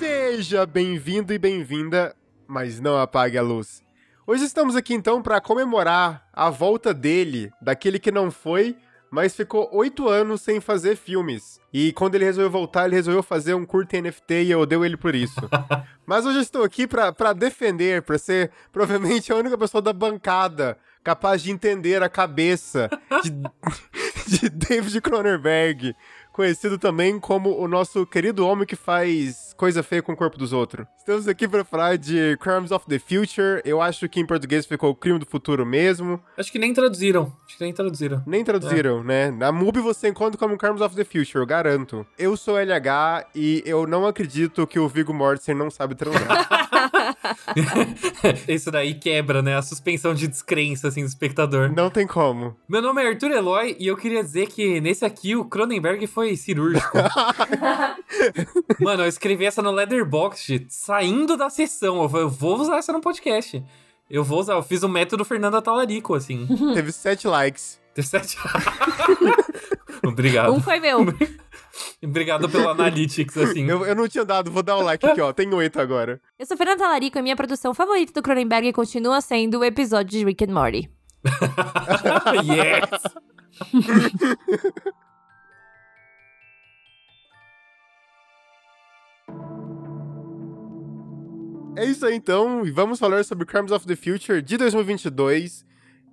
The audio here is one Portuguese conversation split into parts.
Seja bem-vindo e bem-vinda, mas não apague a luz. Hoje estamos aqui então para comemorar a volta dele, daquele que não foi, mas ficou oito anos sem fazer filmes. E quando ele resolveu voltar, ele resolveu fazer um curto NFT e eu odeio ele por isso. mas hoje eu estou aqui para defender, para ser provavelmente a única pessoa da bancada capaz de entender a cabeça de, de David Cronenberg conhecido também como o nosso querido homem que faz coisa feia com o corpo dos outros. Estamos aqui para falar de Crimes of the Future. Eu acho que em português ficou Crime do Futuro mesmo. Acho que nem traduziram. Acho que nem traduziram. Nem traduziram, é. né? Na MUBI você encontra como Crimes of the Future, eu garanto. Eu sou LH e eu não acredito que o Viggo Mortensen não sabe transar. Isso daí quebra, né? A suspensão de descrença, assim, do espectador. Não tem como. Meu nome é Arthur Eloy e eu queria dizer que nesse aqui o Cronenberg foi cirúrgico. Mano, eu escrevi essa no Leatherbox, saindo da sessão. Eu vou usar essa no podcast. Eu vou usar, eu fiz o método Fernanda Talarico, assim. Teve sete likes. Teve sete. Obrigado. Um foi meu. Obrigado pelo Analytics, assim. Eu, eu não tinha dado, vou dar o um like aqui, ó. Tem oito agora. Eu sou Fernanda Talarico e minha produção favorita do Cronenberg continua sendo o episódio de Rick and Morty. yes! É isso aí então, e vamos falar sobre Crimes of the Future de 2022.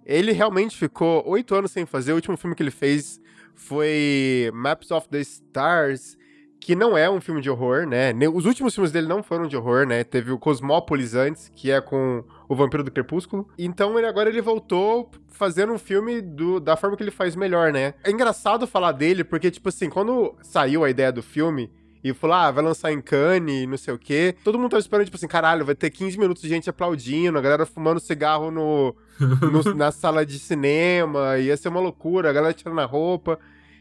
Ele realmente ficou oito anos sem fazer. O último filme que ele fez foi Maps of the Stars, que não é um filme de horror, né? Os últimos filmes dele não foram de horror, né? Teve o Cosmópolis antes, que é com o Vampiro do Crepúsculo. Então ele agora ele voltou fazendo um filme do, da forma que ele faz melhor, né? É engraçado falar dele, porque, tipo assim, quando saiu a ideia do filme, e falou, ah, vai lançar em Cannes, não sei o quê. Todo mundo tava esperando, tipo assim, caralho, vai ter 15 minutos de gente aplaudindo, a galera fumando cigarro no, no na sala de cinema, ia ser uma loucura, a galera tirando a roupa.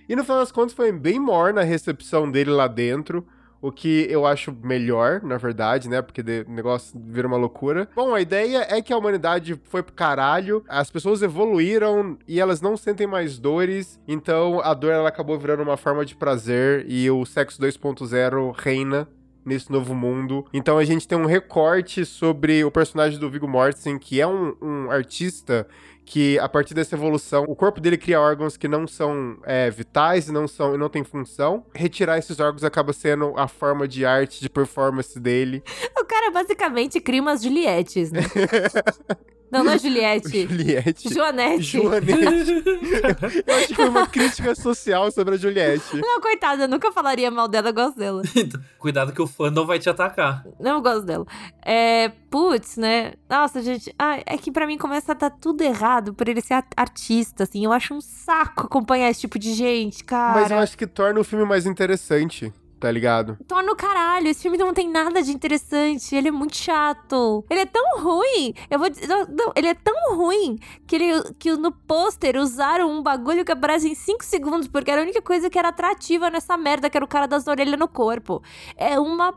E no final das contas foi bem morna a recepção dele lá dentro o que eu acho melhor, na verdade, né? Porque o negócio vira uma loucura. Bom, a ideia é que a humanidade foi pro caralho, as pessoas evoluíram e elas não sentem mais dores, então a dor ela acabou virando uma forma de prazer e o sexo 2.0 reina nesse novo mundo. Então a gente tem um recorte sobre o personagem do Viggo Mortensen, que é um, um artista que a partir dessa evolução, o corpo dele cria órgãos que não são é, vitais e não são e não tem função. Retirar esses órgãos acaba sendo a forma de arte, de performance dele. O cara basicamente cria umas Julietes, né? Não, não é Juliette. Juliette. Joanete. Joanete. eu acho que foi uma crítica social sobre a Juliette. Não, coitada, eu nunca falaria mal dela, eu gosto dela. Cuidado que o fã não vai te atacar. Não, eu gosto dela. É, putz, né? Nossa, gente, ah, é que para mim começa a dar tudo errado por ele ser artista, assim. Eu acho um saco acompanhar esse tipo de gente, cara. Mas eu acho que torna o filme mais interessante tá ligado? Torna o caralho, esse filme não tem nada de interessante, ele é muito chato. Ele é tão ruim, eu vou dizer, não, ele é tão ruim que, ele, que no pôster usaram um bagulho que aparece em 5 segundos, porque era a única coisa que era atrativa nessa merda, que era o cara das orelhas no corpo. É uma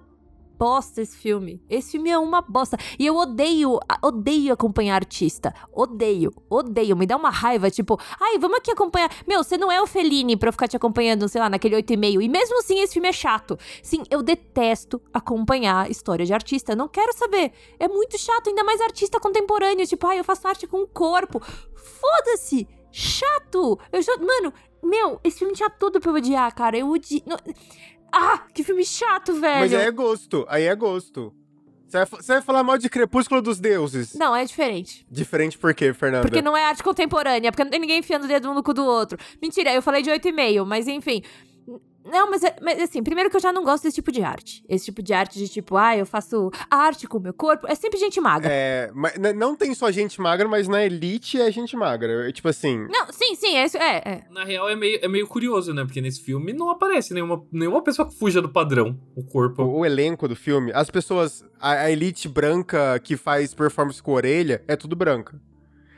bosta esse filme. Esse filme é uma bosta. E eu odeio, odeio acompanhar artista. Odeio, odeio. Me dá uma raiva, tipo, ai, vamos aqui acompanhar. Meu, você não é o Fellini pra eu ficar te acompanhando, sei lá, naquele 8,5. E mesmo assim, esse filme é chato. Sim, eu detesto acompanhar história de artista. Não quero saber. É muito chato, ainda mais artista contemporâneo. Tipo, ai, eu faço arte com o corpo. Foda-se! Chato! Eu já. Mano, meu, esse filme tinha tudo pra eu odiar, cara. Eu odi. Ah, que filme chato, velho. Mas aí é gosto, aí é gosto. Você vai, falar mal de Crepúsculo dos Deuses. Não, é diferente. Diferente por quê, Fernanda? Porque não é arte contemporânea, porque não tem ninguém enfiando o dedo um no cu do outro. Mentira, eu falei de 8,5, mas enfim. Não, mas, é, mas assim, primeiro que eu já não gosto desse tipo de arte. Esse tipo de arte de tipo, ah, eu faço arte com o meu corpo. É sempre gente magra. É, mas não tem só gente magra, mas na elite é gente magra. É, tipo assim. Não, sim, sim, é isso. É, é. Na real é meio, é meio curioso, né? Porque nesse filme não aparece nenhuma, nenhuma pessoa que fuja do padrão, o corpo. O, o elenco do filme, as pessoas. A, a elite branca que faz performance com orelha é tudo branca.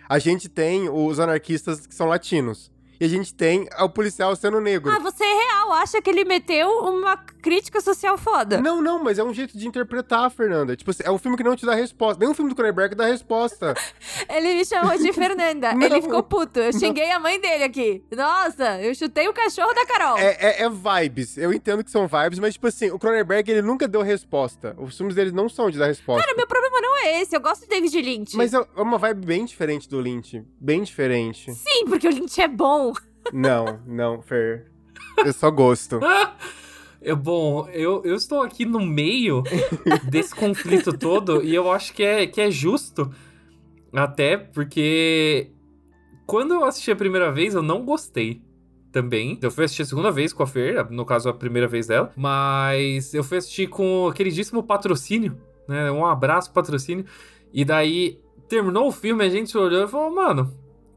A gente tem os anarquistas que são latinos. E a gente tem o policial sendo negro. Ah, você é real, acha que ele meteu uma crítica social foda. Não, não, mas é um jeito de interpretar, Fernanda. Tipo, assim, é um filme que não te dá resposta. Nem um filme do Cronenberg dá resposta. Ele me chamou de Fernanda. Não. ele ficou puto. Eu xinguei a mãe dele aqui. Nossa, eu chutei o cachorro da Carol. É, é- é vibes. Eu entendo que são vibes, mas, tipo assim, o Cronenberg, ele nunca deu resposta. Os filmes dele não são de dar resposta. Cara, meu problema não é esse. Eu gosto de David Lynch. Mas é é uma vibe bem diferente do Lynch. Bem diferente. Sim, porque o Lynch é bom. Não, não, Fer. Eu só gosto. Eu, bom, eu, eu estou aqui no meio desse conflito todo e eu acho que é, que é justo. Até porque quando eu assisti a primeira vez, eu não gostei também. Eu fui assistir a segunda vez com a Fer, no caso a primeira vez dela. Mas eu fui assistir com o queridíssimo patrocínio, né? Um abraço, patrocínio. E daí terminou o filme, a gente se olhou e falou, mano,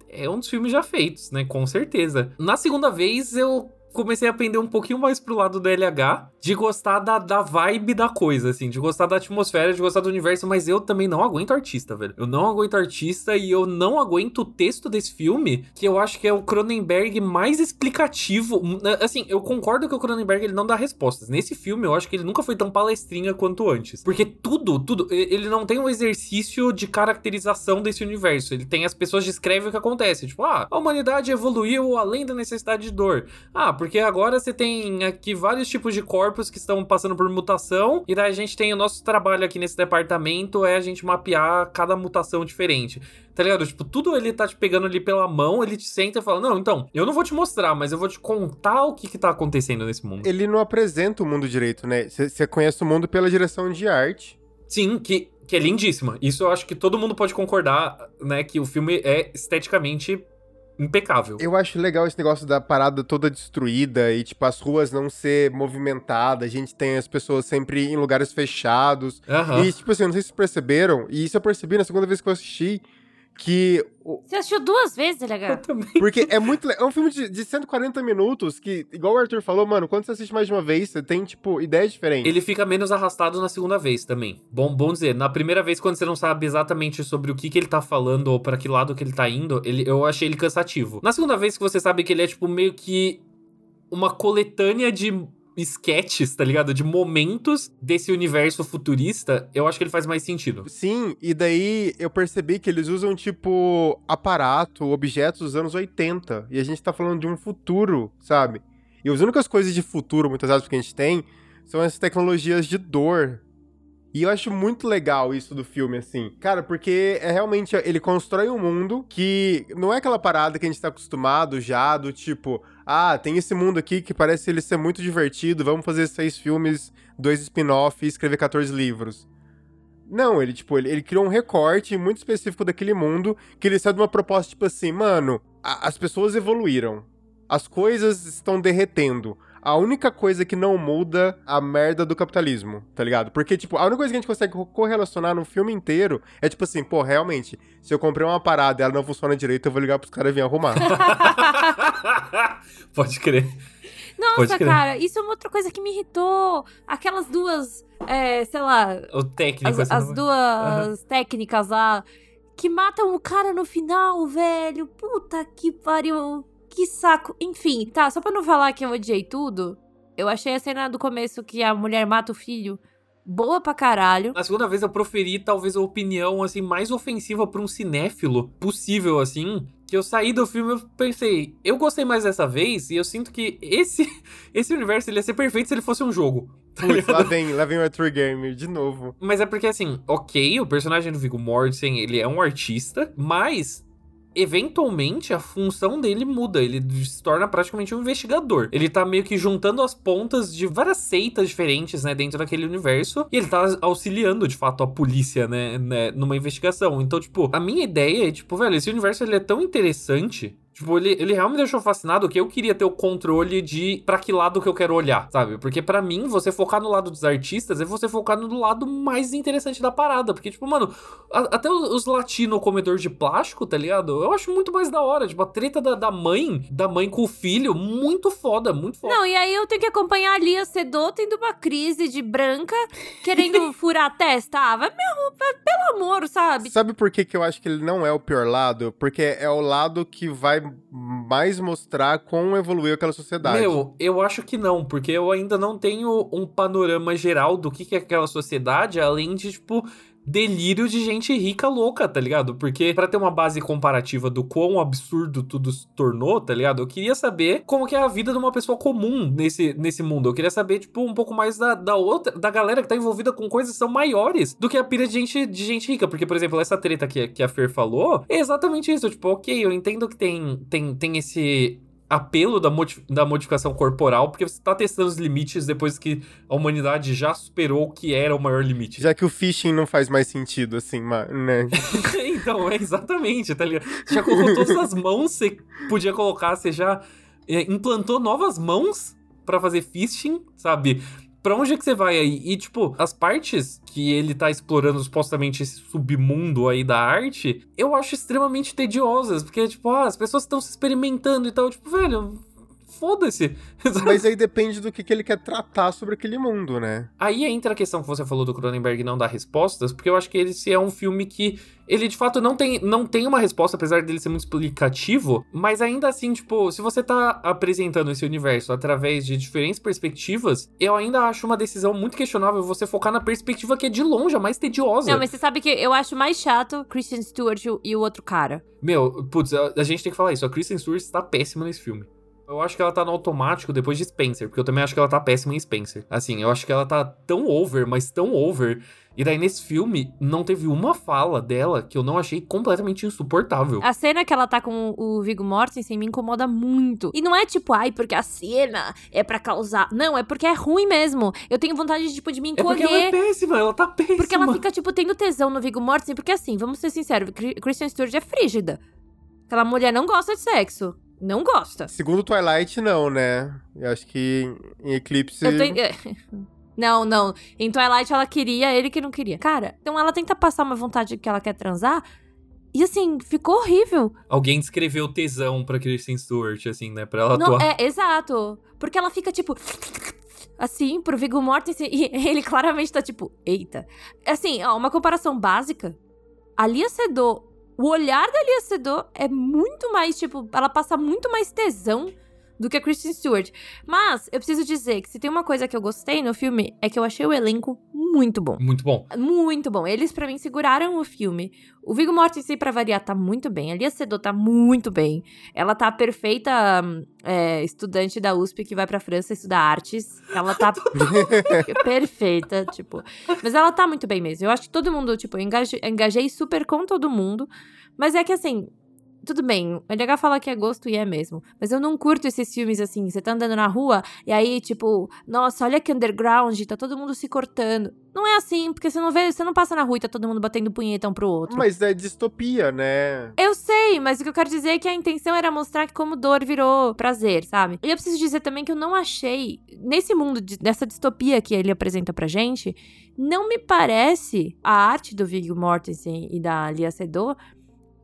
é um dos filmes já feitos, né? Com certeza. Na segunda vez, eu comecei a aprender um pouquinho mais pro lado do LH, de gostar da, da vibe da coisa, assim, de gostar da atmosfera, de gostar do universo, mas eu também não aguento artista, velho. Eu não aguento artista e eu não aguento o texto desse filme, que eu acho que é o Cronenberg mais explicativo. Assim, eu concordo que o Cronenberg ele não dá respostas. Nesse filme, eu acho que ele nunca foi tão palestrinha quanto antes. Porque tudo, tudo, ele não tem um exercício de caracterização desse universo. Ele tem as pessoas descrevem o que acontece. Tipo, ah, a humanidade evoluiu além da necessidade de dor. Ah, porque agora você tem aqui vários tipos de corpos que estão passando por mutação, e daí a gente tem o nosso trabalho aqui nesse departamento é a gente mapear cada mutação diferente. Tá ligado? Tipo, tudo ele tá te pegando ali pela mão, ele te senta e fala: Não, então, eu não vou te mostrar, mas eu vou te contar o que que tá acontecendo nesse mundo. Ele não apresenta o mundo direito, né? Você conhece o mundo pela direção de arte. Sim, que, que é lindíssima. Isso eu acho que todo mundo pode concordar, né? Que o filme é esteticamente impecável. Eu acho legal esse negócio da parada toda destruída e, tipo, as ruas não ser movimentadas. A gente tem as pessoas sempre em lugares fechados. E, tipo assim, não sei se vocês perceberam, e isso eu percebi na segunda vez que eu assisti, que. Você assistiu duas vezes, LH? Também. Porque é muito. É um filme de, de 140 minutos que, igual o Arthur falou, mano, quando você assiste mais de uma vez, você tem, tipo, ideias diferentes. Ele fica menos arrastado na segunda vez também. Bom, bom dizer, na primeira vez, quando você não sabe exatamente sobre o que, que ele tá falando ou pra que lado que ele tá indo, ele, eu achei ele cansativo. Na segunda vez que você sabe que ele é, tipo, meio que uma coletânea de sketches, tá ligado? De momentos desse universo futurista, eu acho que ele faz mais sentido. Sim, e daí eu percebi que eles usam, tipo, aparato, objetos dos anos 80. E a gente tá falando de um futuro, sabe? E as únicas coisas de futuro, muitas vezes, que a gente tem, são essas tecnologias de dor. E eu acho muito legal isso do filme, assim. Cara, porque é realmente. Ele constrói um mundo que não é aquela parada que a gente tá acostumado já, do tipo, ah, tem esse mundo aqui que parece ele ser muito divertido, vamos fazer seis filmes, dois spin-off e escrever 14 livros. Não, ele, tipo, ele, ele criou um recorte muito específico daquele mundo que ele saiu de uma proposta, tipo assim, mano, a- as pessoas evoluíram. As coisas estão derretendo. A única coisa que não muda a merda do capitalismo, tá ligado? Porque, tipo, a única coisa que a gente consegue co- correlacionar no filme inteiro é, tipo assim, pô, realmente, se eu comprei uma parada e ela não funciona direito, eu vou ligar pros caras virem arrumar. Pode crer. Nossa, cara, isso é uma outra coisa que me irritou. Aquelas duas, é, sei lá, O técnico, as, as duas técnicas lá que matam o cara no final, velho. Puta que pariu. Que saco. Enfim, tá, só pra não falar que eu odiei tudo, eu achei a cena do começo que a mulher mata o filho boa pra caralho. Na segunda vez eu proferi talvez a opinião assim mais ofensiva pra um cinéfilo possível assim, que eu saí do filme e eu pensei, eu gostei mais dessa vez e eu sinto que esse esse universo ele ia ser perfeito se ele fosse um jogo. tá Putz, lá vem, lá vem o Arthur Gamer de novo. Mas é porque assim, OK, o personagem do Viggo Mortensen, ele é um artista, mas eventualmente a função dele muda, ele se torna praticamente um investigador. Ele tá meio que juntando as pontas de várias seitas diferentes, né, dentro daquele universo, e ele tá auxiliando de fato a polícia, né, né, numa investigação. Então, tipo, a minha ideia é, tipo, velho, esse universo ele é tão interessante Tipo, ele, ele realmente me deixou fascinado que eu queria ter o controle de pra que lado que eu quero olhar, sabe? Porque pra mim, você focar no lado dos artistas é você focar no lado mais interessante da parada. Porque, tipo, mano, a- até os, os latino comedor de plástico, tá ligado? Eu acho muito mais da hora. Tipo, a treta da, da mãe, da mãe com o filho, muito foda, muito foda. Não, e aí eu tenho que acompanhar a Lia Sedô tendo uma crise de branca, querendo furar a testa. Ah, vai me arrumar, pelo amor, sabe? Sabe por que, que eu acho que ele não é o pior lado? Porque é o lado que vai mais mostrar como evoluiu aquela sociedade. Meu, eu acho que não, porque eu ainda não tenho um panorama geral do que, é aquela sociedade, além de, tipo, delírio de gente rica louca, tá ligado? Porque para ter uma base comparativa do quão absurdo tudo se tornou, tá ligado? Eu queria saber como que é a vida de uma pessoa comum nesse, nesse mundo. Eu queria saber, tipo, um pouco mais da, da outra, da galera que tá envolvida com coisas que são maiores do que a pira de gente, de gente rica. Porque, por exemplo, essa treta que, que a Fer falou é exatamente isso. Tipo, ok, eu entendo que tem, tem, tem esse apelo da, da modificação corporal, porque você tá testando os limites depois que a humanidade já superou o que era o maior limite. Já que o phishing não faz mais sentido, assim, né? então, é exatamente, tá ligado? Você já colocou todas as mãos, você podia colocar, você já é, implantou novas mãos para fazer phishing, sabe? Pra onde é que você vai aí? E, tipo, as partes que ele tá explorando supostamente esse submundo aí da arte, eu acho extremamente tediosas, porque, tipo, ah, as pessoas estão se experimentando e tal, tipo, velho, foda-se. Mas aí depende do que, que ele quer tratar sobre aquele mundo, né? Aí entra a questão que você falou do Cronenberg não dar respostas, porque eu acho que esse é um filme que ele de fato não tem, não tem uma resposta, apesar dele ser muito explicativo, mas ainda assim, tipo, se você tá apresentando esse universo através de diferentes perspectivas, eu ainda acho uma decisão muito questionável você focar na perspectiva que é de longe, a mais tediosa. Não, mas você sabe que eu acho mais chato Christian Stewart e o outro cara. Meu, putz, a, a gente tem que falar isso, a Kristen Stewart está péssima nesse filme. Eu acho que ela tá no automático depois de Spencer, porque eu também acho que ela tá péssima em Spencer. Assim, eu acho que ela tá tão over, mas tão over. E daí nesse filme não teve uma fala dela que eu não achei completamente insuportável. A cena que ela tá com o Viggo Mortensen me incomoda muito. E não é tipo, ai, porque a cena é para causar. Não, é porque é ruim mesmo. Eu tenho vontade tipo de me encolher. É porque ela é péssima, ela tá péssima. Porque ela fica tipo tendo tesão no Viggo Mortensen, porque assim, vamos ser sinceros, Christian Stewart é frígida. Aquela mulher não gosta de sexo não gosta. Segundo Twilight, não, né? Eu acho que em Eclipse. Tenho... É. Não, não. Em Twilight ela queria, ele que não queria. Cara, então ela tenta passar uma vontade que ela quer transar. E assim, ficou horrível. Alguém descreveu tesão pra Kristen Stewart, assim, né? Pra ela não, atuar. É, exato. Porque ela fica tipo. Assim, pro Viggo Mortensen. E ele claramente tá tipo, eita. Assim, ó, uma comparação básica. A Lia Sedou o olhar da Lia Sedou é muito mais, tipo, ela passa muito mais tesão do que a Kristen Stewart. Mas eu preciso dizer que se tem uma coisa que eu gostei no filme é que eu achei o elenco muito bom. Muito bom. Muito bom. Eles para mim seguraram o filme. O Viggo Mortensen para variar tá muito bem. A Lia Sedou tá muito bem. Ela tá perfeita é, estudante da USP que vai para França estudar artes. Ela tá perfeita, tipo. Mas ela tá muito bem mesmo. Eu acho que todo mundo, tipo, eu engajei, engajei super com todo mundo. Mas é que assim, tudo bem, é legal falar que é gosto e é mesmo. Mas eu não curto esses filmes assim. Você tá andando na rua e aí, tipo, nossa, olha que underground, tá todo mundo se cortando. Não é assim, porque você não vê, você não passa na rua e tá todo mundo batendo punheta um pro outro. Mas é distopia, né? Eu sei, mas o que eu quero dizer é que a intenção era mostrar como dor virou prazer, sabe? E eu preciso dizer também que eu não achei, nesse mundo, de, dessa distopia que ele apresenta pra gente, não me parece a arte do Viggo Mortensen e da Lia Sedou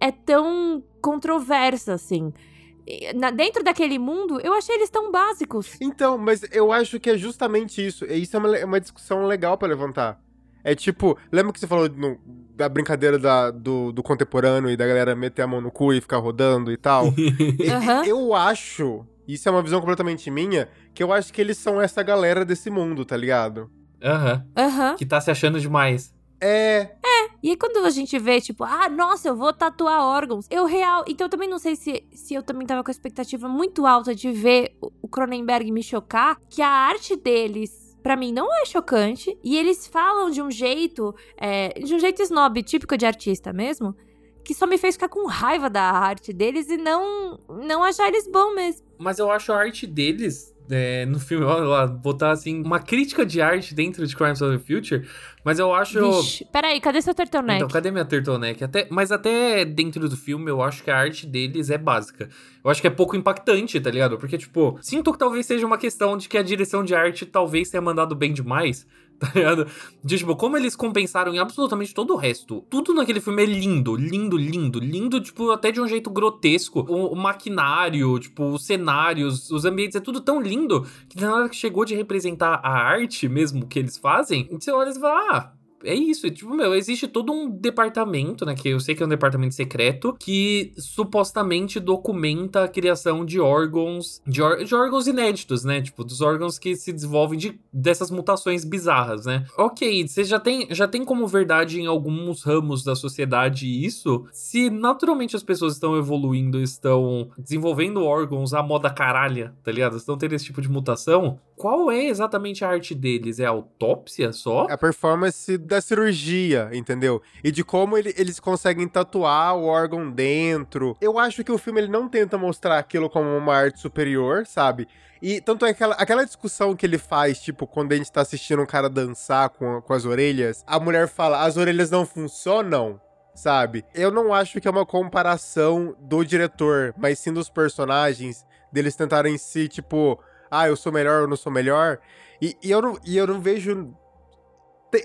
é tão controversa, assim. Na, dentro daquele mundo, eu achei eles tão básicos. Então, mas eu acho que é justamente isso. E isso é uma, é uma discussão legal para levantar. É tipo, lembra que você falou no, da brincadeira da, do, do, contemporâneo e da galera meter a mão no cu e ficar rodando e tal? uhum. Eu acho, isso é uma visão completamente minha, que eu acho que eles são essa galera desse mundo, tá ligado? Aham. Uhum. Uhum. Que tá se achando demais. É. E aí quando a gente vê, tipo, ah, nossa, eu vou tatuar órgãos. Eu real. Então eu também não sei se, se eu também tava com a expectativa muito alta de ver o Cronenberg me chocar, que a arte deles para mim não é chocante. E eles falam de um jeito, é, de um jeito snob, típico de artista mesmo, que só me fez ficar com raiva da arte deles e não, não achar eles bom mesmo. Mas eu acho a arte deles é, no filme, olha lá, botar assim, uma crítica de arte dentro de Crimes of the Future, mas eu acho. Vixe, peraí, cadê seu turtleneck? Então, cadê minha turtleneck? Até, mas até dentro do filme, eu acho que a arte deles é básica. Eu acho que é pouco impactante, tá ligado? Porque, tipo, sinto que talvez seja uma questão de que a direção de arte talvez tenha mandado bem demais tá ligado? De, tipo, como eles compensaram em absolutamente todo o resto. Tudo naquele filme é lindo, lindo, lindo, lindo, tipo, até de um jeito grotesco. O, o maquinário, tipo, os cenários, os ambientes, é tudo tão lindo que na hora que chegou de representar a arte mesmo que eles fazem, você olha e fala, ah, é isso. Tipo, meu, existe todo um departamento, né? Que eu sei que é um departamento secreto, que supostamente documenta a criação de órgãos. De, de órgãos inéditos, né? Tipo, dos órgãos que se desenvolvem de, dessas mutações bizarras, né? Ok, você já tem, já tem como verdade em alguns ramos da sociedade isso. Se naturalmente as pessoas estão evoluindo, estão desenvolvendo órgãos à moda caralha, tá ligado? Estão tendo esse tipo de mutação. Qual é exatamente a arte deles? É autópsia só? A performance da cirurgia, entendeu? E de como ele, eles conseguem tatuar o órgão dentro. Eu acho que o filme ele não tenta mostrar aquilo como uma arte superior, sabe? E tanto é aquela, aquela discussão que ele faz, tipo, quando a gente tá assistindo um cara dançar com, com as orelhas, a mulher fala, as orelhas não funcionam, sabe? Eu não acho que é uma comparação do diretor, mas sim dos personagens, deles tentarem se, tipo, ah, eu sou melhor, eu não sou melhor. E, e, eu, não, e eu não vejo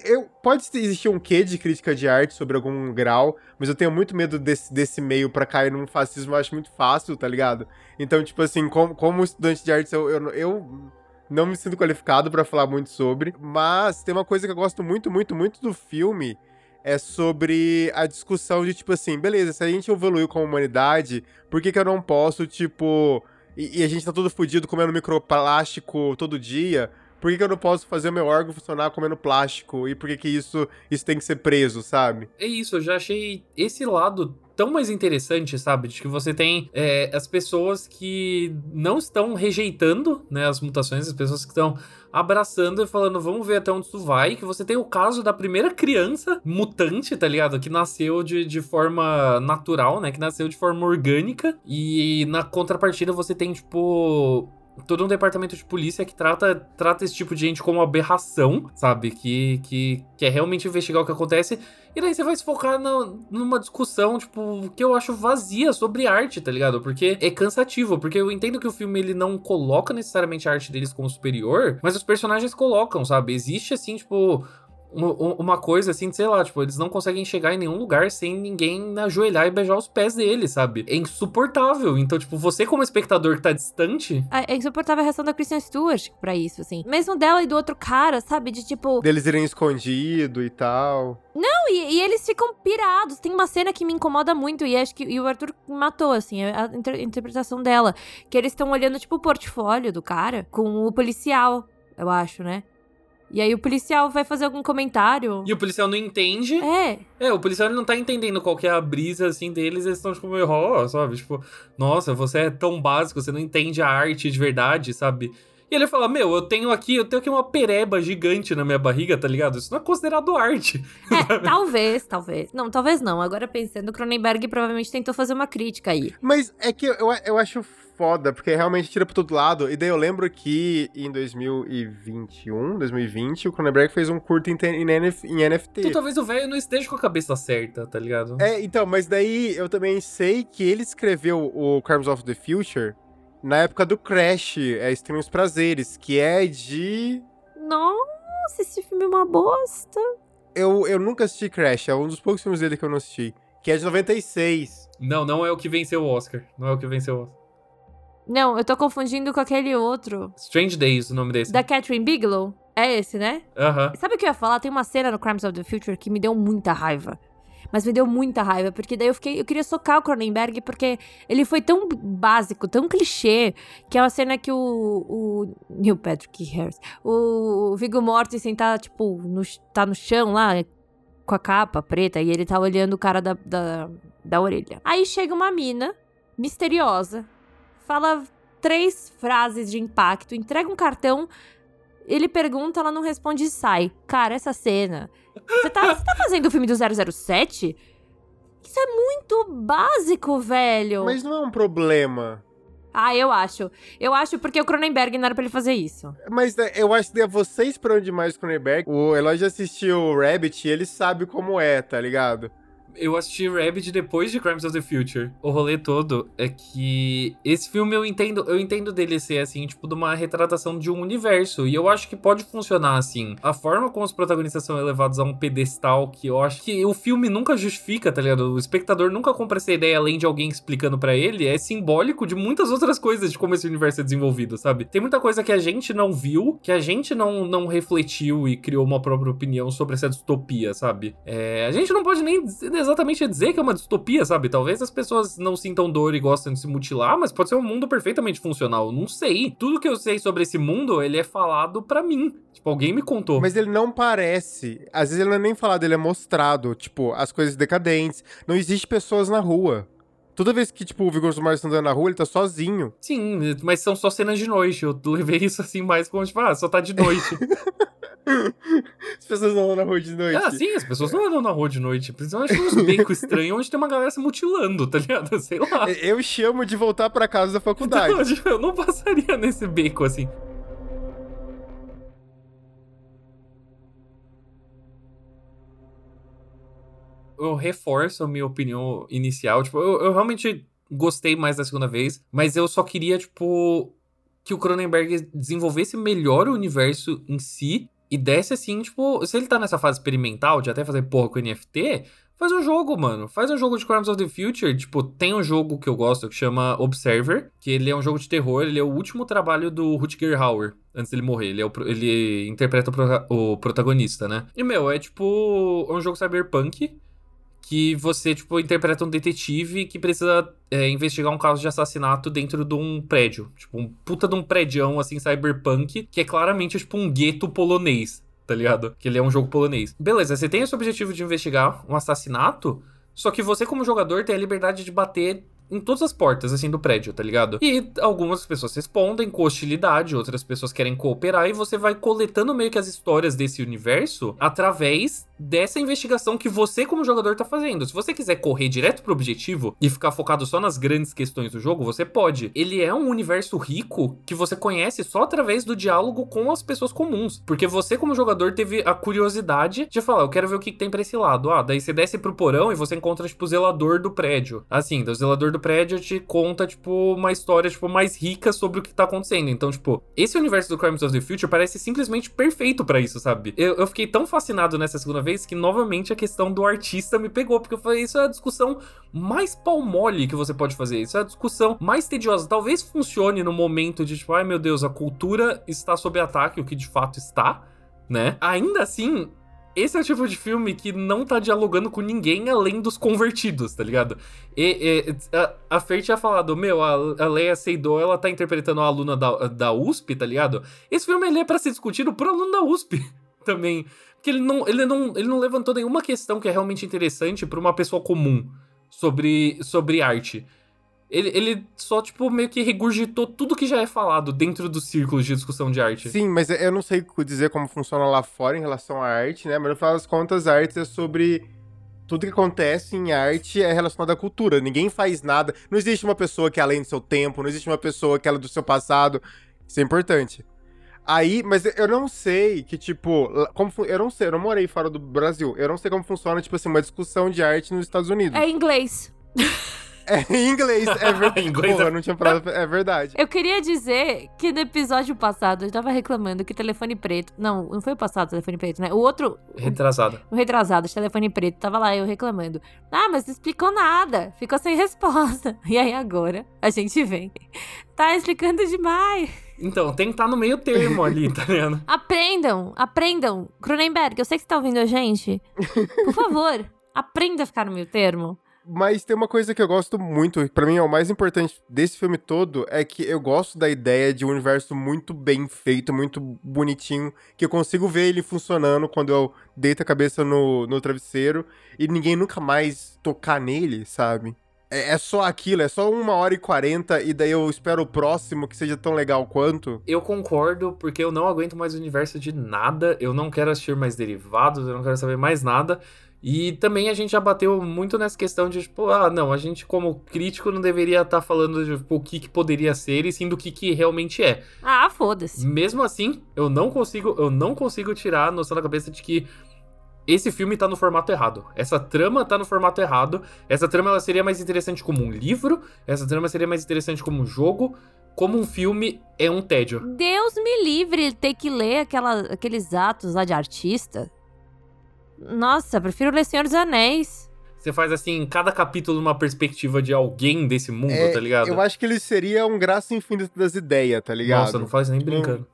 eu, pode existir um quê de crítica de arte sobre algum grau, mas eu tenho muito medo desse, desse meio para cair num fascismo, eu acho muito fácil, tá ligado? Então, tipo assim, como, como estudante de artes, eu, eu, eu não me sinto qualificado para falar muito sobre, mas tem uma coisa que eu gosto muito, muito, muito do filme, é sobre a discussão de, tipo assim, beleza, se a gente evoluiu como humanidade, por que que eu não posso, tipo... E, e a gente tá todo fudido comendo microplástico todo dia por que, que eu não posso fazer o meu órgão funcionar comendo plástico? E por que, que isso, isso tem que ser preso, sabe? É isso, eu já achei esse lado tão mais interessante, sabe? De que você tem é, as pessoas que não estão rejeitando né, as mutações, as pessoas que estão abraçando e falando, vamos ver até onde isso vai. Que você tem o caso da primeira criança mutante, tá ligado? Que nasceu de, de forma natural, né? Que nasceu de forma orgânica. E na contrapartida você tem, tipo todo um departamento de polícia que trata, trata esse tipo de gente como aberração, sabe? Que, que quer realmente investigar o que acontece. E daí você vai se focar numa discussão, tipo, que eu acho vazia sobre arte, tá ligado? Porque é cansativo. Porque eu entendo que o filme ele não coloca necessariamente a arte deles como superior, mas os personagens colocam, sabe? Existe assim, tipo uma coisa assim, sei lá, tipo, eles não conseguem chegar em nenhum lugar sem ninguém ajoelhar e beijar os pés deles, sabe? É insuportável. Então, tipo, você como espectador que tá distante. É, é insuportável a reação da Kristen Stewart pra isso, assim. Mesmo dela e do outro cara, sabe? De tipo. Deles irem escondido e tal. Não, e, e, eles ficam pirados. Tem uma cena que me incomoda muito, e acho que e o Arthur matou, assim, a, a inter interpretação dela. Que eles estão olhando, tipo, o portfólio do cara com o policial, eu acho, né? E aí o policial vai fazer algum comentário. E o policial não entende. É. É, o policial não tá entendendo qual que é a brisa, assim, deles. Eles estão, tipo, meio, oh, sabe? Tipo, nossa, você é tão básico, você não entende a arte de verdade, sabe? E ele fala, meu, eu tenho aqui, eu tenho aqui uma pereba gigante na minha barriga, tá ligado? Isso não é considerado arte. É, talvez, talvez. Não, talvez não. Agora pensando, o Cronenberg provavelmente tentou fazer uma crítica aí. Mas é que eu, eu acho foda, porque realmente tira pra todo lado. E daí eu lembro que em 2021, 2020, o Cronenberg fez um curto em, em, em NFT. Então talvez o velho não esteja com a cabeça certa, tá ligado? É, então, mas daí eu também sei que ele escreveu o Crimes of the Future na época do Crash, é Extremos Prazeres, que é de. Nossa, esse filme é uma bosta. Eu, eu nunca assisti Crash, é um dos poucos filmes dele que eu não assisti. Que é de 96. Não, não é o que venceu o Oscar. Não é o que venceu o Oscar. Não, eu tô confundindo com aquele outro. Strange Days, o nome desse. Da Catherine Bigelow. É esse, né? Aham. Sabe o que eu ia falar? Tem uma cena no Crimes of the Future que me deu muita raiva. Mas me deu muita raiva, porque daí eu fiquei. Eu queria socar o Cronenberg, porque ele foi tão básico, tão clichê, que é uma cena que o. o Neil Patrick Harris. O Viggo Mortensen tá, tipo, no, tá no chão lá, com a capa preta, e ele tá olhando o cara da, da, da orelha. Aí chega uma mina misteriosa, fala três frases de impacto, entrega um cartão, ele pergunta, ela não responde e sai. Cara, essa cena. Você tá, você tá fazendo o filme do 007? Isso é muito básico, velho. Mas não é um problema. Ah, eu acho. Eu acho porque o Cronenberg não era pra ele fazer isso. Mas né, eu acho que é você esperando demais o Cronenberg. O Eloy já assistiu o Rabbit e ele sabe como é, tá ligado? Eu assisti Rabbit depois de Crimes of the Future. O rolê todo é que esse filme eu entendo, eu entendo dele ser assim, tipo, de uma retratação de um universo. E eu acho que pode funcionar assim. A forma como os protagonistas são elevados a um pedestal que eu acho que o filme nunca justifica, tá ligado? O espectador nunca compra essa ideia além de alguém explicando para ele. É simbólico de muitas outras coisas de como esse universo é desenvolvido, sabe? Tem muita coisa que a gente não viu, que a gente não, não refletiu e criou uma própria opinião sobre essa distopia, sabe? É, a gente não pode nem exatamente dizer que é uma distopia, sabe? Talvez as pessoas não sintam dor e gostem de se mutilar, mas pode ser um mundo perfeitamente funcional. Não sei. Tudo que eu sei sobre esse mundo, ele é falado para mim. Tipo, alguém me contou. Mas ele não parece. Às vezes ele não é nem falado, ele é mostrado. Tipo, as coisas decadentes. Não existe pessoas na rua. Toda vez que, tipo, o Vigoroso Mars tá andando na rua, ele tá sozinho. Sim, mas são só cenas de noite. Eu levei isso assim mais como, tipo, ah, só tá de noite. as pessoas não andam na rua de noite. Ah, sim, as pessoas não andam na rua de noite. Principalmente uns becos estranhos onde tem uma galera se mutilando, tá ligado? Sei lá. Eu chamo de voltar para casa da faculdade. Não, tipo, eu não passaria nesse beco assim. Eu reforço a minha opinião inicial. Tipo, eu, eu realmente gostei mais da segunda vez, mas eu só queria, tipo, que o Cronenberg desenvolvesse melhor o universo em si e desse assim, tipo, se ele tá nessa fase experimental de até fazer porra com NFT, faz um jogo, mano. Faz um jogo de Crimes of the Future. Tipo, tem um jogo que eu gosto que chama Observer, que ele é um jogo de terror, ele é o último trabalho do Rutger Hauer, antes dele morrer. Ele, é o, ele interpreta o, o protagonista, né? E, meu, é tipo, é um jogo cyberpunk que você, tipo, interpreta um detetive que precisa é, investigar um caso de assassinato dentro de um prédio. Tipo, um puta de um prédio assim, cyberpunk, que é claramente, tipo, um gueto polonês, tá ligado? Que ele é um jogo polonês. Beleza, você tem esse objetivo de investigar um assassinato, só que você, como jogador, tem a liberdade de bater em todas as portas, assim, do prédio, tá ligado? E algumas pessoas respondem com hostilidade, outras pessoas querem cooperar, e você vai coletando meio que as histórias desse universo através dessa investigação que você, como jogador, tá fazendo. Se você quiser correr direto pro objetivo e ficar focado só nas grandes questões do jogo, você pode. Ele é um universo rico que você conhece só através do diálogo com as pessoas comuns. Porque você, como jogador, teve a curiosidade de falar: eu quero ver o que, tem pra esse lado. Ah, daí você desce pro porão e você encontra, tipo, o zelador do prédio. Assim, o zelador do prédio te conta, tipo, uma história, tipo, mais rica sobre o que tá acontecendo. Então, tipo, esse universo do Crimes of the Future parece simplesmente perfeito para isso, sabe? Eu, eu fiquei tão fascinado nessa segunda vez que novamente a questão do artista me pegou, porque eu falei, isso é a discussão mais palmole que você pode fazer, isso é a discussão mais tediosa. Talvez funcione no momento de tipo, ai meu Deus, a cultura está sob ataque, o que de fato está, né? Ainda assim, esse é o tipo de filme que não tá dialogando com ninguém além dos convertidos, tá ligado? E, e a, a Fer tinha falado, meu, a, a Leia Seydoux, ela tá interpretando a aluna da, da USP, tá ligado? Esse filme ele é pra ser discutido por aluno da USP também. Porque ele não, ele, não, ele não levantou nenhuma questão que é realmente interessante pra uma pessoa comum sobre, sobre arte. Ele, ele só, tipo, meio que regurgitou tudo que já é falado dentro dos círculos de discussão de arte. Sim, mas eu não sei dizer como funciona lá fora em relação à arte, né? Mas no final das contas, a arte é sobre. Tudo que acontece em arte é relacionado à cultura. Ninguém faz nada. Não existe uma pessoa que é além do seu tempo, não existe uma pessoa que é do seu passado. Isso é importante. Aí, mas eu não sei que, tipo, como eu não sei, eu não morei fora do Brasil. Eu não sei como funciona, tipo assim, uma discussão de arte nos Estados Unidos. É inglês. É, em inglês, é verdade. inglês Porra, é... não tinha parado. É verdade. Eu queria dizer que no episódio passado eu tava reclamando que telefone preto. Não, não foi o passado, telefone preto, né? O outro. Retrasado. O, o retrasado, de telefone preto. Tava lá eu reclamando. Ah, mas não explicou nada. Ficou sem resposta. E aí agora a gente vem. Tá explicando demais. Então, tem que estar tá no meio termo ali, tá vendo? Aprendam, aprendam. Cronenberg, eu sei que você tá ouvindo a gente. Por favor, aprenda a ficar no meio termo. Mas tem uma coisa que eu gosto muito, para mim é o mais importante desse filme todo, é que eu gosto da ideia de um universo muito bem feito, muito bonitinho, que eu consigo ver ele funcionando quando eu deito a cabeça no, no travesseiro e ninguém nunca mais tocar nele, sabe? É, é só aquilo, é só uma hora e quarenta, e daí eu espero o próximo que seja tão legal quanto. Eu concordo, porque eu não aguento mais o universo de nada, eu não quero assistir mais derivados, eu não quero saber mais nada. E também a gente já bateu muito nessa questão de, tipo, ah, não, a gente como crítico não deveria estar tá falando de tipo, o que, que poderia ser e sim do que, que realmente é. Ah, foda-se. Mesmo assim, eu não consigo, eu não consigo tirar a noção da cabeça de que esse filme tá no formato errado. Essa trama tá no formato errado. Essa trama ela seria mais interessante como um livro, essa trama seria mais interessante como um jogo. Como um filme é um tédio. Deus me livre ter que ler aquela, aqueles atos lá de artista. Nossa, prefiro ler Senhor dos Anéis. Você faz assim, cada capítulo uma perspectiva de alguém desse mundo, É, tá ligado? Eu acho que ele seria um graça infinita das ideias, tá ligado? Nossa, não faz nem brincando.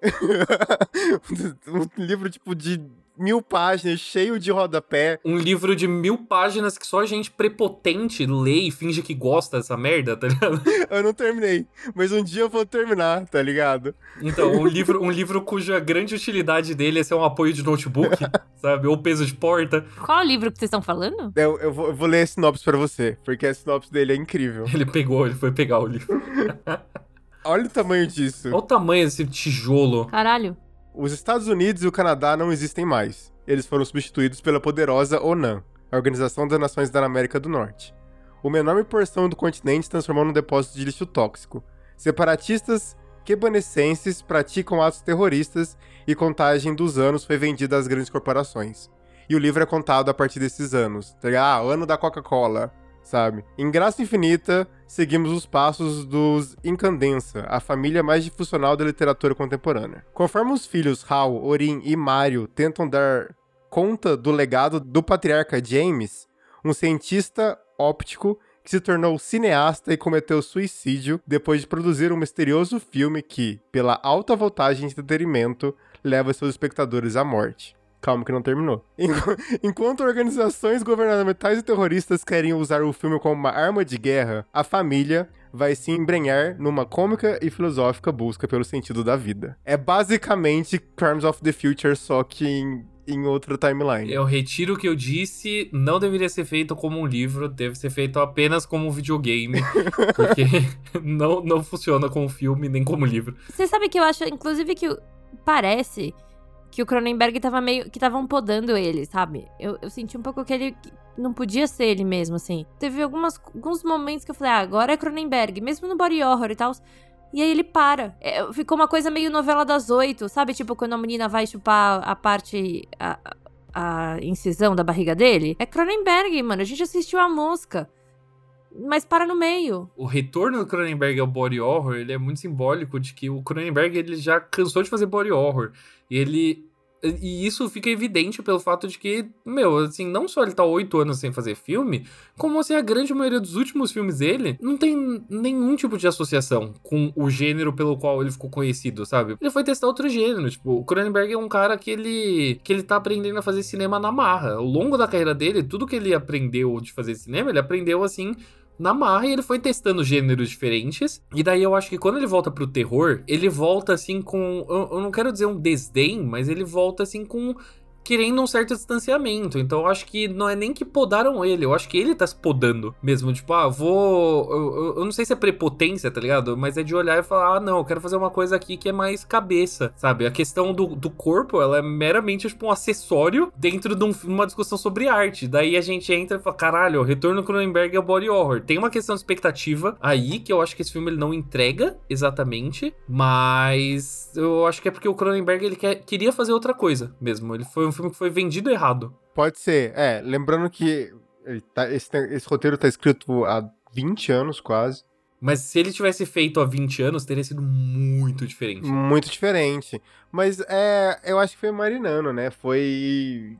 um livro, tipo, de mil páginas, cheio de rodapé. Um livro de mil páginas que só gente prepotente lê e finge que gosta dessa merda, tá ligado? Eu não terminei, mas um dia eu vou terminar, tá ligado? Então, um livro, um livro cuja grande utilidade dele é ser um apoio de notebook, sabe? Ou peso de porta. Qual livro que vocês estão falando? Eu, eu, vou, eu vou ler a sinopse pra você, porque a sinopse dele é incrível. Ele pegou, ele foi pegar o livro. Olha o tamanho disso. Olha o tamanho desse tijolo. Caralho. Os Estados Unidos e o Canadá não existem mais. Eles foram substituídos pela poderosa ONAN, a Organização das Nações da América do Norte. Uma enorme porção do continente se transformou num depósito de lixo tóxico. Separatistas quebanecenses praticam atos terroristas e contagem dos anos foi vendida às grandes corporações. E o livro é contado a partir desses anos. Tá? Ah, ano da Coca-Cola, sabe? Em Graça Infinita, seguimos os passos dos Incandensa, a família mais difusional da literatura contemporânea. Conforme os filhos Hal, Orin e Mario tentam dar conta do legado do patriarca James, um cientista óptico que se tornou cineasta e cometeu suicídio depois de produzir um misterioso filme que, pela alta voltagem de entretenimento, leva seus espectadores à morte. Calma que não terminou. Enqu- Enquanto organizações governamentais e terroristas querem usar o filme como uma arma de guerra, a família vai se embrenhar numa cômica e filosófica busca pelo sentido da vida. É basicamente Crimes of the Future, só que em, em outra timeline. Eu retiro o que eu disse, não deveria ser feito como um livro, deve ser feito apenas como um videogame, porque não, não funciona como filme nem como livro. Você sabe que eu acho, inclusive, que parece que o Cronenberg tava meio. que estavam podando ele, sabe? Eu, eu senti um pouco que ele não podia ser ele mesmo, assim. Teve algumas, alguns momentos que eu falei, ah, agora é Cronenberg, mesmo no body horror e tal. E aí ele para. É, ficou uma coisa meio novela das oito, sabe? Tipo, quando a menina vai chupar a parte. a, a incisão da barriga dele. É Cronenberg, mano. A gente assistiu a mosca. Mas para no meio. O retorno do Cronenberg ao body horror, ele é muito simbólico de que o Cronenberg ele já cansou de fazer body horror. Ele e isso fica evidente pelo fato de que, meu, assim, não só ele tá oito anos sem fazer filme, como assim, a grande maioria dos últimos filmes dele não tem nenhum tipo de associação com o gênero pelo qual ele ficou conhecido, sabe? Ele foi testar outro gênero, tipo, o Cronenberg é um cara que ele que ele tá aprendendo a fazer cinema na marra. Ao longo da carreira dele, tudo que ele aprendeu de fazer cinema, ele aprendeu assim na marra e ele foi testando gêneros diferentes. E daí eu acho que quando ele volta pro terror, ele volta assim com. Eu, eu não quero dizer um desdém, mas ele volta assim com. Querendo um certo distanciamento. Então eu acho que não é nem que podaram ele, eu acho que ele tá se podando mesmo. Tipo, ah, vou. Eu, eu- eu não sei se é prepotência, tá ligado? Mas é de olhar e falar, ah, não, eu quero fazer uma coisa aqui que é mais cabeça, sabe? A questão do, do corpo, ela é meramente, tipo, um acessório dentro de um- uma discussão sobre arte. Daí a gente entra e fala, caralho, o Retorno Cronenberg é body horror. Tem uma questão de expectativa aí, que eu acho que esse filme ele não entrega exatamente, mas eu acho que é porque o Cronenberg ele quer- queria fazer outra coisa mesmo. Ele foi um filme que foi vendido errado. Pode ser, é. Lembrando que tá- esse, esse roteiro tá escrito há 20 anos quase. Mas se ele tivesse feito há 20 anos, teria sido muito diferente. Muito diferente. Mas é, eu acho que foi marinando, né? Foi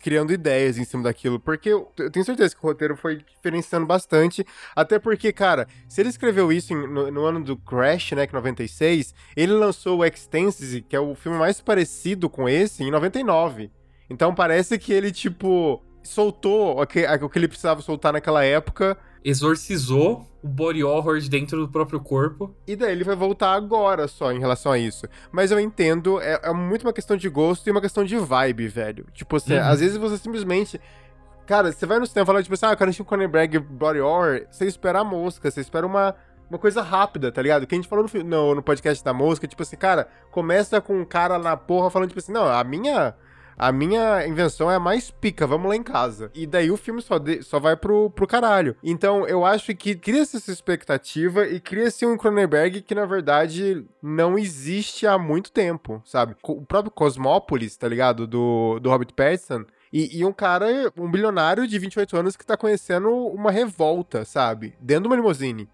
criando ideias em cima daquilo. Porque eu, tenho certeza que o roteiro foi diferenciando bastante. Até porque, cara, se ele escreveu isso em- no, no ano do Crash, né? Que é 96, ele lançou o Extense, que é o filme mais parecido com esse, em 99. Então parece que ele, tipo, soltou o que, o que ele precisava soltar naquela época. Exorcizou o body horror de dentro do próprio corpo. E daí ele vai voltar agora só em relação a isso. Mas eu entendo, é, é muito uma questão de gosto e uma questão de vibe, velho. Tipo assim, Uhum. às vezes você simplesmente. Cara, você vai no cinema falando, tipo assim, ah, eu quero assistir um Cronenberg Body Horror, você espera a mosca, você espera uma, uma coisa rápida, tá ligado? Que a gente falou no, no, no podcast da mosca, tipo assim, cara, começa com um cara na porra falando, tipo assim, não, a minha. A minha invenção é a mais pica, vamos lá em casa. E daí o filme só, de, só vai pro, pro caralho. Então eu acho que cria-se essa expectativa e cria-se um Cronenberg que, na verdade, não existe há muito tempo, sabe? O próprio Cosmópolis, tá ligado? Do, do Robert Pattinson. E, e, um cara, um bilionário de 28 anos que tá conhecendo uma revolta, sabe? Dentro de uma limousine.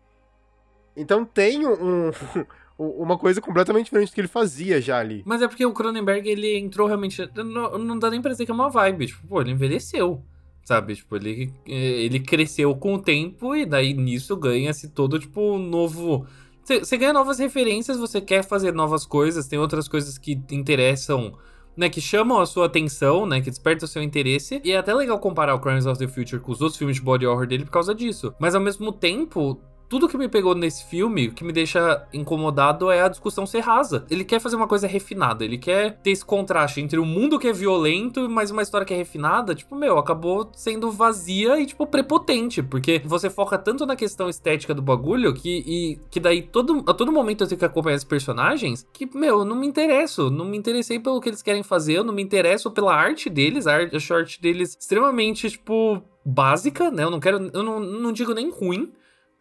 Então tem um, uma coisa completamente diferente do que ele fazia já ali. Mas é porque o Cronenberg, ele entrou realmente. Não, não dá nem pra dizer que é uma vibe. Tipo, pô, ele envelheceu. Sabe? Tipo, ele, ele cresceu com o tempo e daí nisso ganha-se todo, tipo, novo. Você ganha novas referências, você quer fazer novas coisas, tem outras coisas que te interessam. Né, que chamam a sua atenção, né, que despertam o seu interesse. E é até legal comparar o Crimes of the Future com os outros filmes de body horror dele por causa disso. Mas ao mesmo tempo, tudo que me pegou nesse filme, o que me deixa incomodado é a discussão ser rasa. Ele quer fazer uma coisa refinada, ele quer ter esse contraste entre o um mundo que é violento, mas uma história que é refinada. Tipo, meu, acabou sendo vazia e, tipo, prepotente, porque você foca tanto na questão estética do bagulho que, e, que daí todo, a todo momento eu tenho que acompanhar esses personagens que, meu, eu não me interesso, não me interessei pelo que eles querem fazer, eu não me interesso pela arte deles, a arte, a arte deles extremamente, tipo, básica, né? Eu não quero, eu não, não digo nem ruim,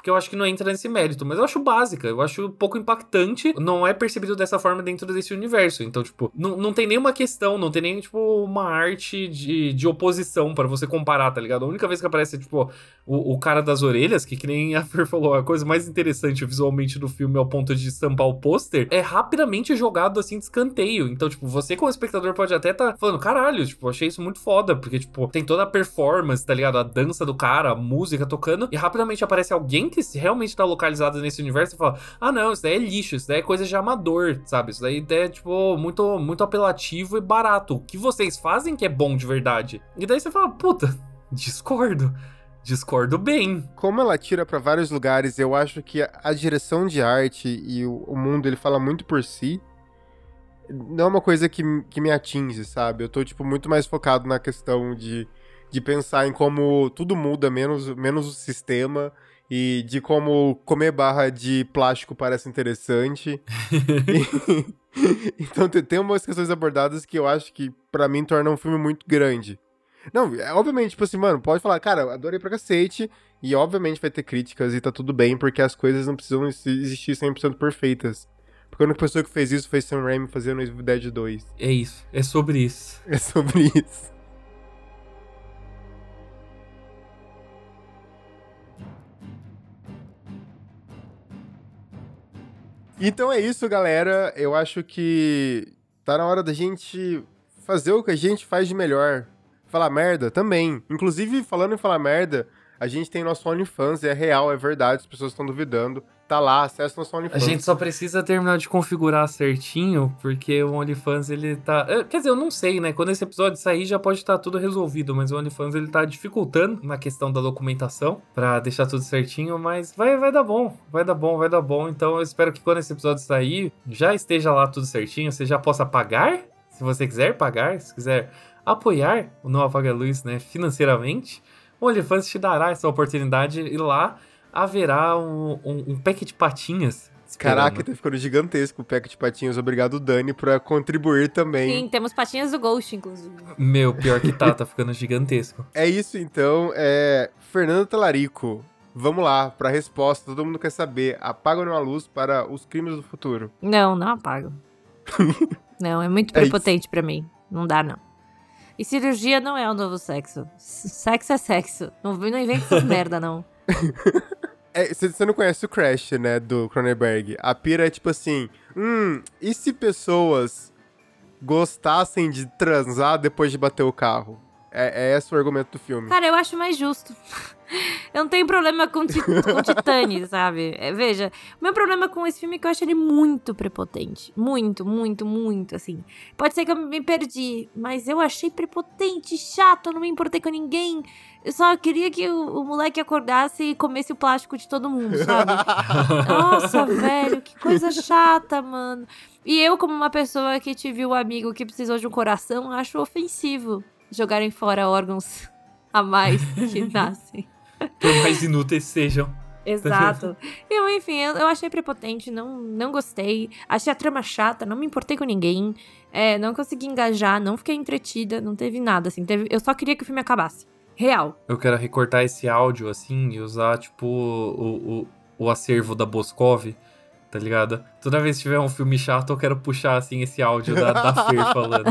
porque eu acho que não entra nesse mérito, mas eu acho básica, eu acho pouco impactante, não é percebido dessa forma dentro desse universo. Então, tipo, não, não tem nenhuma questão, não tem nem, tipo, uma arte de, de oposição para você comparar, tá ligado? A única vez que aparece, tipo, o, o cara das orelhas, que, que nem a Fer falou, a coisa mais interessante visualmente do filme ao ponto de estampar o pôster, é rapidamente jogado assim de escanteio. Então, tipo, você como espectador pode até tá falando, caralho, tipo, achei isso muito foda, porque, tipo, tem toda a performance, tá ligado? A dança do cara, a música tocando, e rapidamente aparece alguém que realmente tá localizado nesse universo e fala: ah, não, isso daí é lixo, isso daí é coisa de amador, sabe? Isso daí é, tipo, muito, muito apelativo e barato. O que vocês fazem que é bom de verdade? E daí você fala: puta, discordo. Discordo bem. Como ela tira para vários lugares, eu acho que a, direção de arte e o, o, mundo ele fala muito por si. Não é uma coisa que, que me atinge, sabe? Eu tô, tipo, muito mais focado na questão de, de pensar em como tudo muda, menos, menos o sistema e de como comer barra de plástico parece interessante. e, então tem umas questões abordadas que eu acho que para mim tornam um filme muito grande. Não, é, obviamente, tipo assim, mano, pode falar, cara, adorei pra cacete, e obviamente vai ter críticas e tá tudo bem, porque as coisas não precisam existir 100% perfeitas. Porque a única pessoa que fez isso foi Sam Raimi fazendo Evil Dead 2. É isso, é sobre isso. É sobre isso. Então é isso, galera. Eu acho que tá na hora da gente fazer o que a gente faz de melhor. Falar merda também. Inclusive, falando em falar merda, a gente tem nosso OnlyFans, é real, é verdade, as pessoas estão duvidando tá lá, acessa nosso OnlyFans. A gente só precisa terminar de configurar certinho, porque o OnlyFans ele tá. Quer dizer, eu não sei, né? Quando esse episódio sair já pode estar tudo resolvido, mas o OnlyFans ele tá dificultando na questão da documentação para deixar tudo certinho, mas vai, vai dar bom, vai dar bom, vai dar bom. Então eu espero que quando esse episódio sair já esteja lá tudo certinho, você já possa pagar, se você quiser pagar, se quiser apoiar o Não Apaga Luz, né, financeiramente. O OnlyFans te dará essa oportunidade e lá haverá um, um, um pack de patinhas Esperando. Caraca, tá ficando gigantesco o pack de patinhas. Obrigado, Dani, por contribuir também. Sim, temos patinhas do Ghost, inclusive. Meu, pior que tá, tá ficando gigantesco. É isso, então. É... Fernando Talarico, vamos lá, pra resposta. Todo mundo quer saber. Apaga ou não a luz para os crimes do futuro? Não, não apago. não, é muito é prepotente é para mim. Não dá, não. E cirurgia não é o novo sexo. Sexo é sexo. Não, não inventa essas merda, não. É, você não conhece o Crash, né, do Cronenberg. A pira é tipo assim, hum, e se pessoas gostassem de transar depois de bater o carro? É, é esse o argumento do filme. Cara, eu acho mais justo. Eu não tenho problema com, tit com Titane, sabe? É, veja, o meu problema com esse filme é que eu acho ele muito prepotente. Muito, muito, muito, assim. Pode ser que eu me perdi, mas eu achei prepotente, chato, não me importei com ninguém. Eu só queria que o, o moleque acordasse e comesse o plástico de todo mundo, sabe? Nossa, velho, que coisa chata, mano. E eu, como uma pessoa que tive um amigo que precisou de um coração, acho ofensivo jogarem fora órgãos a mais que nascem. Por mais inúteis sejam. Exato. eu, enfim, eu, eu, achei prepotente, não, não gostei. Achei a trama chata, não me importei com ninguém. É, não consegui engajar, não fiquei entretida, não teve nada, assim. Teve, eu só queria que o filme acabasse. Real. Eu quero recortar esse áudio, assim, e usar, tipo, o, o, o acervo da Boscov, tá ligado? Toda vez que tiver um filme chato, eu quero puxar, assim, esse áudio da, da Fer falando.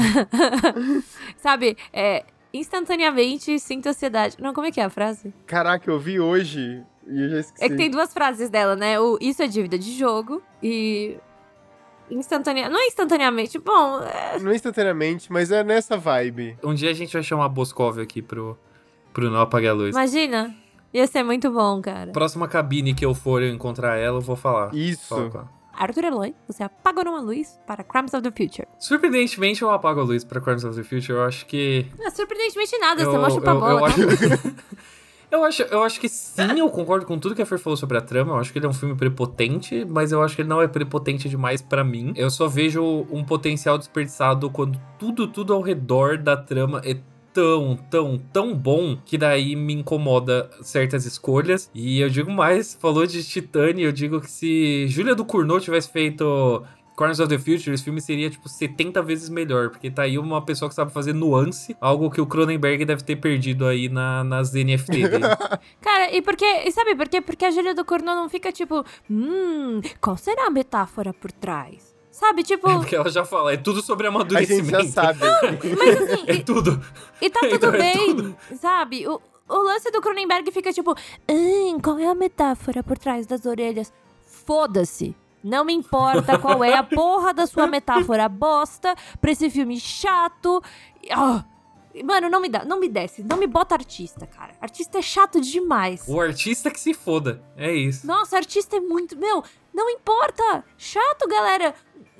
Sabe, é, instantaneamente sinto ansiedade. Não, como é que é a frase? Caraca, eu vi hoje e eu já esqueci. É que tem duas frases dela, né? O isso é dívida de jogo e instantaneamente. Não é instantaneamente, bom. É... Não é instantaneamente, mas é nessa vibe. Um dia a gente vai chamar a Boscov aqui pro, pro Não Apagar a Luz. Imagina. Ia ser muito bom, cara. Próxima cabine que eu for encontrar ela, eu vou falar. Isso. Arthur Eloy, você apaga uma luz para Crimes of the Future. Surpreendentemente, eu apago a luz para Crimes of the Future. Eu acho que. Não, surpreendentemente nada, eu, você mostra pra bola. Eu, acho... eu, acho, eu acho que sim, eu concordo com tudo que a Fer falou sobre a trama. Eu acho que ele é um filme prepotente, mas eu acho que ele não é prepotente demais para mim. Eu só vejo um potencial desperdiçado quando tudo, tudo ao redor da trama é tão, tão, tão bom que daí me incomoda certas escolhas. E eu digo mais, falou de Titane, eu digo que se Júlia do Cournot tivesse feito Corners of the Future, esse filme seria, tipo, 70 vezes melhor, porque tá aí uma pessoa que sabe fazer nuance, algo que o Cronenberg deve ter perdido aí na, nas NFT dele. Cara, e porque, e sabe por quê? Porque a Júlia do Cournot não fica, tipo, hum, qual será a metáfora por trás? Sabe, tipo. É porque ela já fala, é tudo sobre amadurecimento. A gente já sabe. mas assim. é tudo. E tá tudo então, bem, é tudo. sabe? O, o lance do Cronenberg fica tipo, hum, qual é a metáfora por trás das orelhas? Foda-se. Não me importa qual é a porra da sua metáfora bosta pra esse filme chato. Oh, Mano, não me dá, não me desce, não me bota artista, cara. Artista é chato demais. O artista que se foda, é isso. Nossa, artista é muito, meu, não importa. Chato, galera.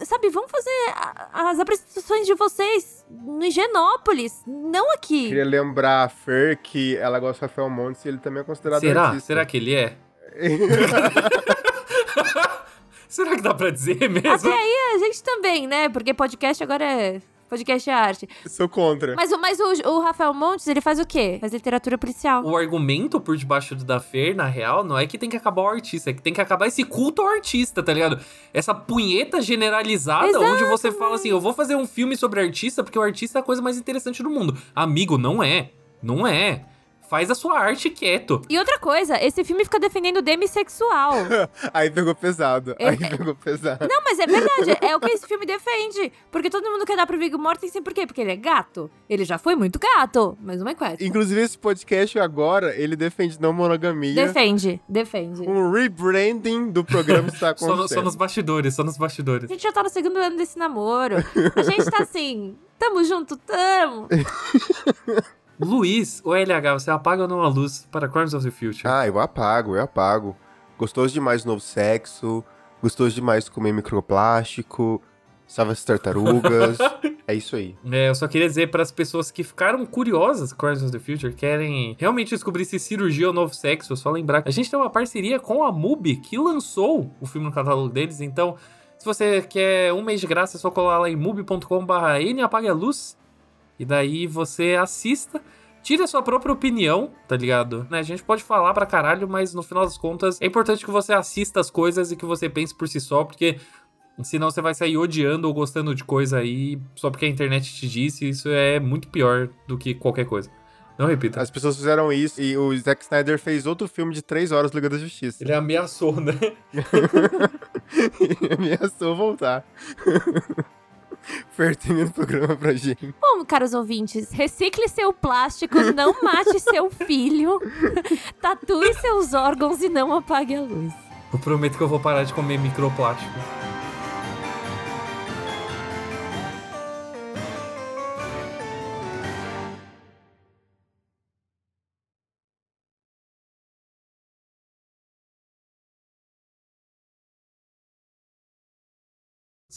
Sabe, vamos fazer a, as apresentações de vocês no Higienópolis, não aqui. Queria lembrar a Fer que ela gosta de Rafael Montes e ele também é considerado Será? artista. Será que ele é? Será que dá pra dizer mesmo? Até aí a gente também, né? Porque podcast agora é podcast é arte. Sou contra. Mas, mas o, o Rafael Montes, ele faz o quê? Faz literatura policial. O argumento por debaixo da Fer, na real, não é que tem que acabar o artista, é que tem que acabar esse culto ao artista, tá ligado? Essa punheta generalizada Exato, onde você fala assim, eu vou fazer um filme sobre artista porque o artista é a coisa mais interessante do mundo. Amigo, não é. Não é faz a sua arte quieto. E outra coisa, esse filme fica defendendo demissexual. aí pegou pesado. É, aí pegou pesado. Não, mas é verdade. É o que esse filme defende. Porque todo mundo quer dar pro Viggo Mortensen, por quê? Porque ele é gato. Ele já foi muito gato, mas não é quieto. Inclusive, esse podcast agora, ele defende não monogamia. Defende, defende. Um rebranding do programa está acontecendo. só, só nos bastidores, só nos bastidores. A gente já tá no segundo ano desse namoro. A gente tá assim, tamo junto, tamo. Luiz, o LH, você apaga ou não a luz para Crimes of the Future? Ah, eu apago, eu apago. Gostoso demais do novo sexo, gostoso demais de comer microplástico, salva as tartarugas. é isso aí. É, eu só queria dizer para as pessoas que ficaram curiosas com Crimes of the Future, querem realmente descobrir se cirurgia ou novo sexo, só lembrar que a gente tem uma parceria com a MUBI, que lançou o filme no catálogo deles, então... Se você quer um mês de graça, é só colar lá em mubi.com.br e apague a luz e daí você assista. Tire a sua própria opinião, tá ligado? Né? A gente pode falar pra caralho, mas no final das contas é importante que você assista as coisas e que você pense por si só, porque senão você vai sair odiando ou gostando de coisa aí só porque a internet te disse. Isso é muito pior do que qualquer coisa. Não repita. As pessoas fizeram isso e o Zack Snyder fez outro filme de três horas Liga da Justiça. Ele ameaçou, né? Ele ameaçou voltar. Fertendo o programa pra gente. Bom, caros ouvintes, recicle seu plástico, não mate seu filho, tatue seus órgãos e não apague a luz. Eu prometo que eu vou parar de comer microplástico.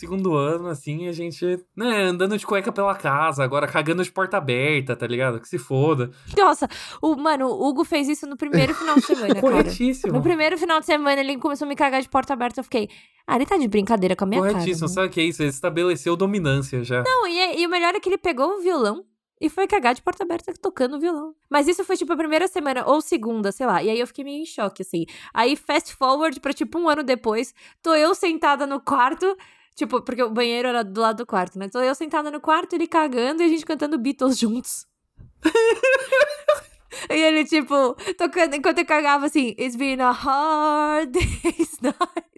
Segundo ano, assim, a gente, né, andando de cueca pela casa, agora cagando de porta aberta, tá ligado? Que se foda. Nossa, o, mano, o Hugo fez isso no primeiro final de semana, Corretíssimo. No primeiro final de semana, ele começou a me cagar de porta aberta, eu fiquei... Ah, ele tá de brincadeira com a minha Corretíssimo, cara. sabe o que é isso? Ele estabeleceu dominância já. Não, e, e o melhor é que ele pegou o violão e foi cagar de porta aberta tocando violão. Mas isso foi, tipo, a primeira semana ou segunda, sei lá. E aí eu fiquei meio em choque, assim. Aí, fast forward pra, tipo, um ano depois, tô eu sentada no quarto. Tipo, porque o banheiro era do lado do quarto, né? Tô eu sentada no quarto, ele cagando e a gente cantando Beatles juntos. e ele, tipo, tocando enquanto eu cagava assim, It's been a hard day's night.